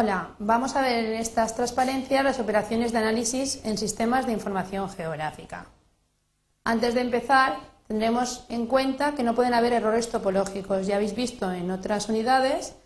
Hola, vamos a ver en estas transparencias las operaciones de análisis en sistemas de información geográfica. Antes de empezar, tendremos en cuenta que no pueden haber errores topológicos. Ya habéis visto en otras unidades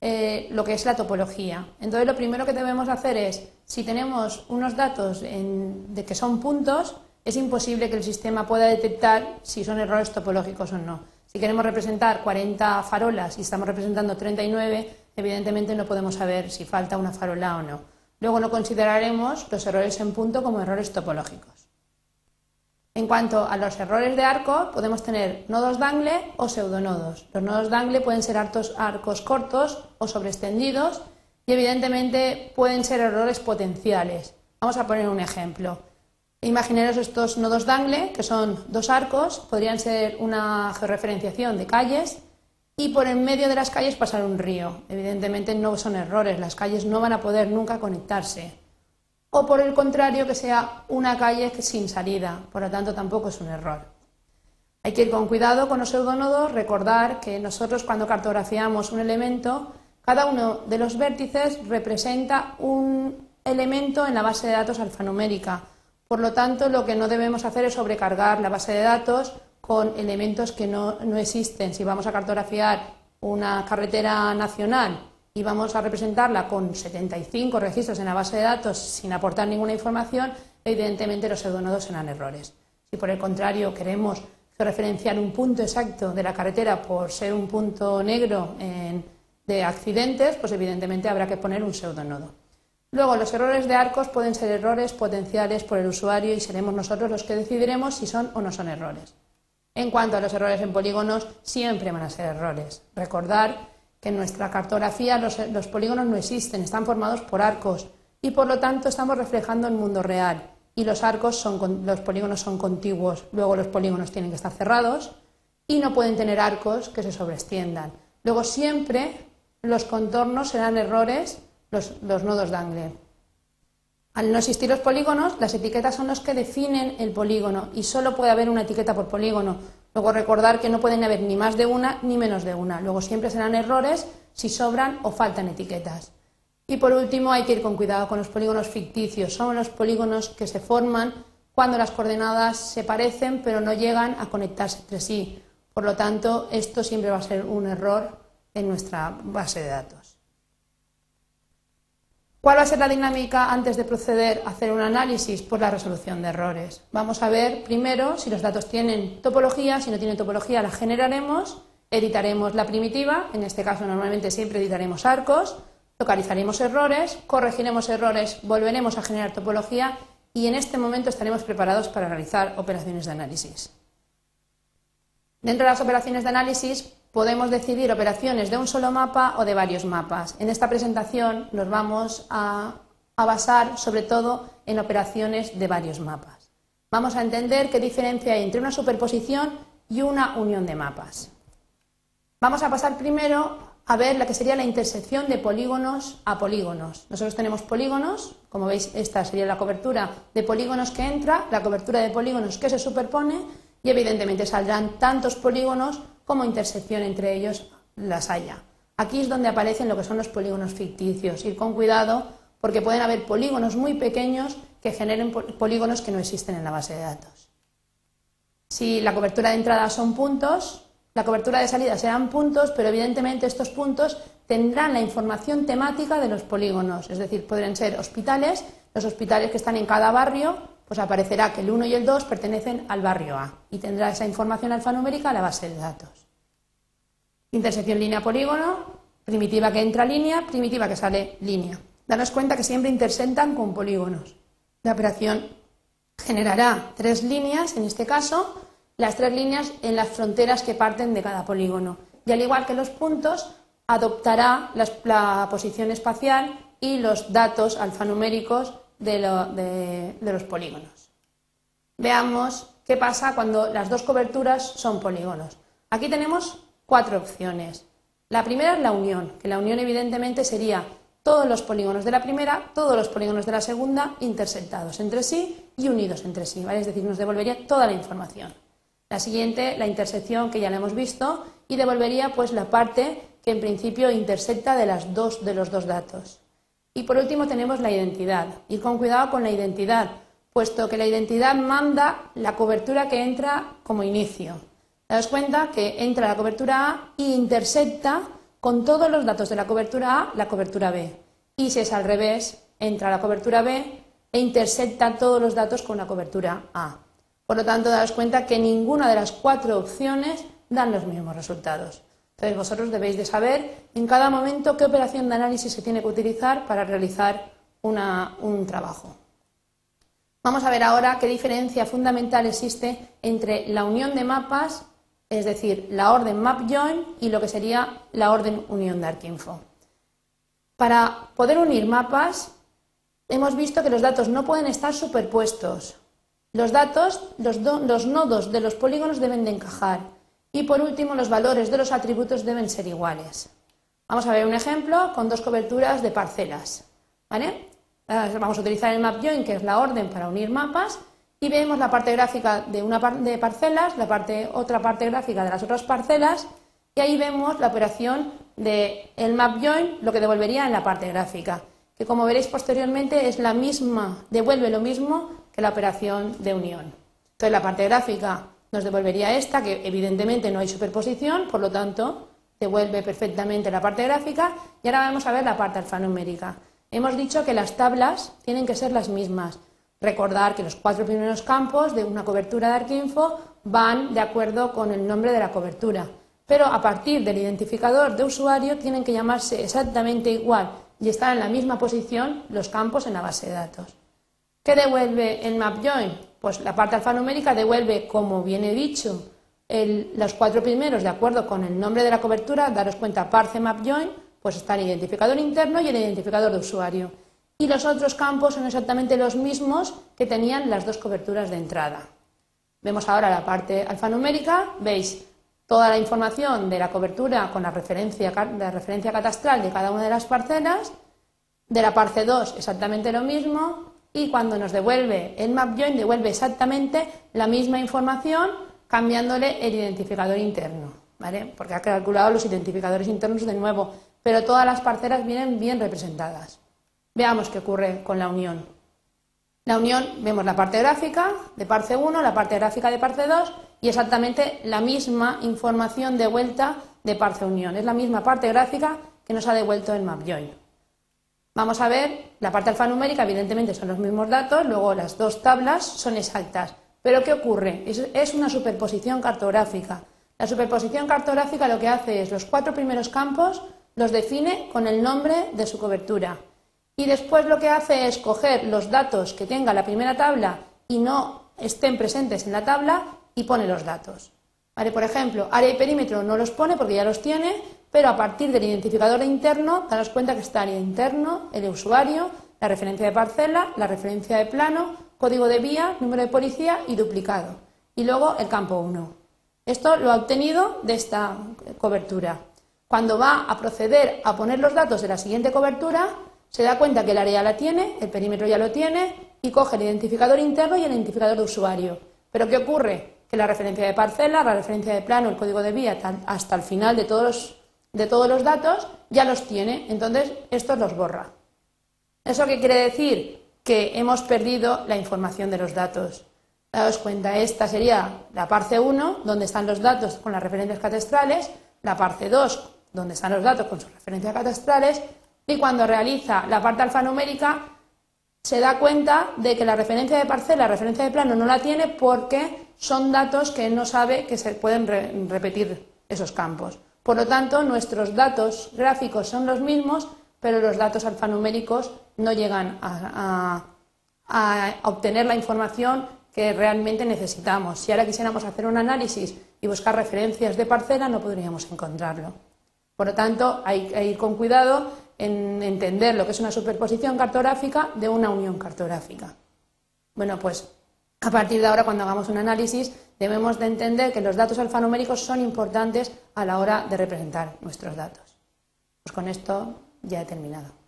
eh, lo que es la topología. Entonces, lo primero que debemos hacer es, si tenemos unos datos de que son puntos, es imposible que el sistema pueda detectar si son errores topológicos o no. Si queremos representar 40 farolas y estamos representando 39, evidentemente no podemos saber si falta una farola o no. Luego no consideraremos los errores en punto como errores topológicos. En cuanto a los errores de arco, podemos tener nodos dangle o pseudonodos. Los nodos dangle pueden ser arcos cortos o sobreextendidos y evidentemente pueden ser errores potenciales. Vamos a poner un ejemplo. Imaginaros estos nodos dangle, que son dos arcos, podrían ser una georreferenciación de calles y por en medio de las calles pasar un río. Evidentemente no son errores, las calles no van a poder nunca conectarse. O por el contrario, que sea una calle sin salida, por lo tanto tampoco es un error. Hay que ir con cuidado con los pseudonodos, recordar que nosotros cuando cartografiamos un elemento, cada uno de los vértices representa un elemento en la base de datos alfanumérica por lo tanto, lo que no debemos hacer es sobrecargar la base de datos con elementos que no, existen. Si vamos a cartografiar una carretera nacional y vamos a representarla con 75 registros en la base de datos sin aportar ninguna información, evidentemente los pseudonodos serán errores. Si por el contrario queremos referenciar un punto exacto de la carretera por ser un punto negro de accidentes, pues evidentemente habrá que poner un pseudonodo. Luego, los errores de arcos pueden ser errores potenciales por el usuario y seremos nosotros los que decidiremos si son o no son errores. En cuanto a los errores en polígonos, siempre van a ser errores. Recordar que en nuestra cartografía los, polígonos no existen, están formados por arcos y por lo tanto estamos reflejando el mundo real y los arcos son, los polígonos son contiguos. Luego los polígonos tienen que estar cerrados y no pueden tener arcos que se sobreextiendan. Luego siempre los contornos serán errores los, nodos Dangle. Al no existir los polígonos, las etiquetas son los que definen el polígono y solo puede haber una etiqueta por polígono. Luego recordar que no pueden haber ni más de una ni menos de una. Luego siempre serán errores si sobran o faltan etiquetas. Y por último hay que ir con cuidado con los polígonos ficticios. Son los polígonos que se forman cuando las coordenadas se parecen pero no llegan a conectarse entre sí. Por lo tanto, esto siempre va a ser un error en nuestra base de datos. ¿Cuál va a ser la dinámica antes de proceder a hacer un análisis? Pues la resolución de errores. Vamos a ver primero si los datos tienen topología, si no tienen topología la generaremos, editaremos la primitiva, en este caso normalmente siempre editaremos arcos, localizaremos errores, corregiremos errores, volveremos a generar topología y en este momento estaremos preparados para realizar operaciones de análisis. Dentro de las operaciones de análisis podemos decidir operaciones de un solo mapa o de varios mapas. En esta presentación nos vamos a, basar sobre todo en operaciones de varios mapas. Vamos a entender qué diferencia hay entre una superposición y una unión de mapas. Vamos a pasar primero a ver la que sería la intersección de polígonos a polígonos. Nosotros tenemos polígonos, como veis esta sería la cobertura de polígonos que entra, la cobertura de polígonos que se superpone y evidentemente saldrán tantos polígonos como intersección entre ellos las haya. Aquí es donde aparecen lo que son los polígonos ficticios. Ir con cuidado porque pueden haber polígonos muy pequeños que generen polígonos que no existen en la base de datos. Si la cobertura de entrada son puntos, la cobertura de salida serán puntos, pero evidentemente estos puntos tendrán la información temática de los polígonos, es decir, podrán ser hospitales, los hospitales que están en cada barrio, pues aparecerá que el 1 y el 2 pertenecen al barrio A y tendrá esa información alfanumérica a la base de datos. Intersección línea-polígono, primitiva que entra línea, primitiva que sale línea. Danos cuenta que siempre intersectan con polígonos. La operación generará tres líneas, en este caso, las tres líneas en las fronteras que parten de cada polígono. Y al igual que los puntos, adoptará la, posición espacial y los datos alfanuméricos de los polígonos. Veamos qué pasa cuando las dos coberturas son polígonos. Aquí tenemos cuatro opciones. La primera es la unión, que la unión evidentemente sería todos los polígonos de la primera, todos los polígonos de la segunda intersectados entre sí y unidos entre sí, ¿vale? Es decir, nos devolvería toda la información. La siguiente, la intersección, que ya la hemos visto, y devolvería pues la parte que en principio intersecta de, las dos, de los dos datos. Y por último tenemos la identidad. Ir con cuidado con la identidad, puesto que la identidad manda la cobertura que entra como inicio. Te das cuenta que entra la cobertura A e intersecta con todos los datos de la cobertura A la cobertura B. Y si es al revés, entra la cobertura B e intersecta todos los datos con la cobertura A. Por lo tanto, daos cuenta que ninguna de las cuatro opciones dan los mismos resultados. Entonces, vosotros debéis de saber en cada momento qué operación de análisis se tiene que utilizar para realizar un trabajo. Vamos a ver ahora qué diferencia fundamental existe entre la unión de mapas, es decir, la orden map-join y lo que sería la orden unión de ArcInfo. Para poder unir mapas, hemos visto que los datos no pueden estar superpuestos. Los datos, los, los nodos de los polígonos deben de encajar. Y por último, los valores de los atributos deben ser iguales. Vamos a ver un ejemplo con dos coberturas de parcelas. ¿vale? Vamos a utilizar el map join, que es la orden para unir mapas, y vemos la parte gráfica de una de parcelas, la parte, otra parte gráfica de las otras parcelas, y ahí vemos la operación del el map join, lo que devolvería en la parte gráfica, que como veréis posteriormente es la misma, devuelve lo mismo que la operación de unión. Entonces la parte gráfica nos devolvería esta, que evidentemente no hay superposición, por lo tanto devuelve perfectamente la parte gráfica, y ahora vamos a ver la parte alfanumérica. Hemos dicho que las tablas tienen que ser las mismas. Recordar que los cuatro primeros campos de una cobertura de Arquinfo van de acuerdo con el nombre de la cobertura, pero a partir del identificador de usuario tienen que llamarse exactamente igual y estar en la misma posición los campos en la base de datos. ¿Qué devuelve el MapJoin? Pues la parte alfanumérica devuelve, como viene dicho, los cuatro primeros de acuerdo con el nombre de la cobertura, daros cuenta, parse MapJoin, pues está el identificador interno y el identificador de usuario. Y los otros campos son exactamente los mismos que tenían las dos coberturas de entrada. Vemos ahora la parte alfanumérica, veis toda la información de la cobertura con la referencia, la referencia catastral de cada una de las parcelas, de la parte 2 exactamente lo mismo, y cuando nos devuelve el map join devuelve exactamente la misma información cambiándole el identificador interno, ¿vale? Porque ha calculado los identificadores internos de nuevo pero todas las parcelas vienen bien representadas. Veamos qué ocurre con la unión. La unión, vemos la parte gráfica de parte 1, la parte gráfica de parte 2 y exactamente la misma información de vuelta de parte unión. Es la misma parte gráfica que nos ha devuelto el MapJoin. Vamos a ver, la parte alfanumérica evidentemente son los mismos datos, luego las dos tablas son exactas. Pero ¿qué ocurre? es una superposición cartográfica. La superposición cartográfica lo que hace es los cuatro primeros campos los define con el nombre de su cobertura. Y después lo que hace es coger los datos que tenga la primera tabla y no estén presentes en la tabla y pone los datos. Por ejemplo, área y perímetro no los pone porque ya los tiene, pero a partir del identificador interno, daros cuenta que está área interno, el usuario, la referencia de parcela, la referencia de plano, código de vía, número de policía y duplicado. Y luego el campo 1. Esto lo ha obtenido de esta cobertura. Cuando va a proceder a poner los datos de la siguiente cobertura, se da cuenta que el área la tiene, el perímetro ya lo tiene y coge el identificador interno y el identificador de usuario. Pero ¿qué ocurre? Que la referencia de parcela, la referencia de plano, el código de vía, hasta el final de todos los, de todos los datos, ya los tiene. Entonces, esto los borra. ¿Eso qué quiere decir? Que hemos perdido la información de los datos. Daos cuenta, esta sería la parte 1, donde están los datos con las referencias catastrales, la parte 2, donde están los datos con sus referencias catastrales, y cuando realiza la parte alfanumérica se da cuenta de que la referencia de parcela, la referencia de plano no la tiene porque son datos que no sabe que se pueden repetir esos campos. Por lo tanto, nuestros datos gráficos son los mismos, pero los datos alfanuméricos no llegan a, obtener la información que realmente necesitamos. Si ahora quisiéramos hacer un análisis y buscar referencias de parcela, no podríamos encontrarlo. Por lo tanto, hay que ir con cuidado en entender lo que es una superposición cartográfica de una unión cartográfica. Bueno, pues a partir de ahora, cuando hagamos un análisis, debemos de entender que los datos alfanuméricos son importantes a la hora de representar nuestros datos. Pues con esto ya he terminado.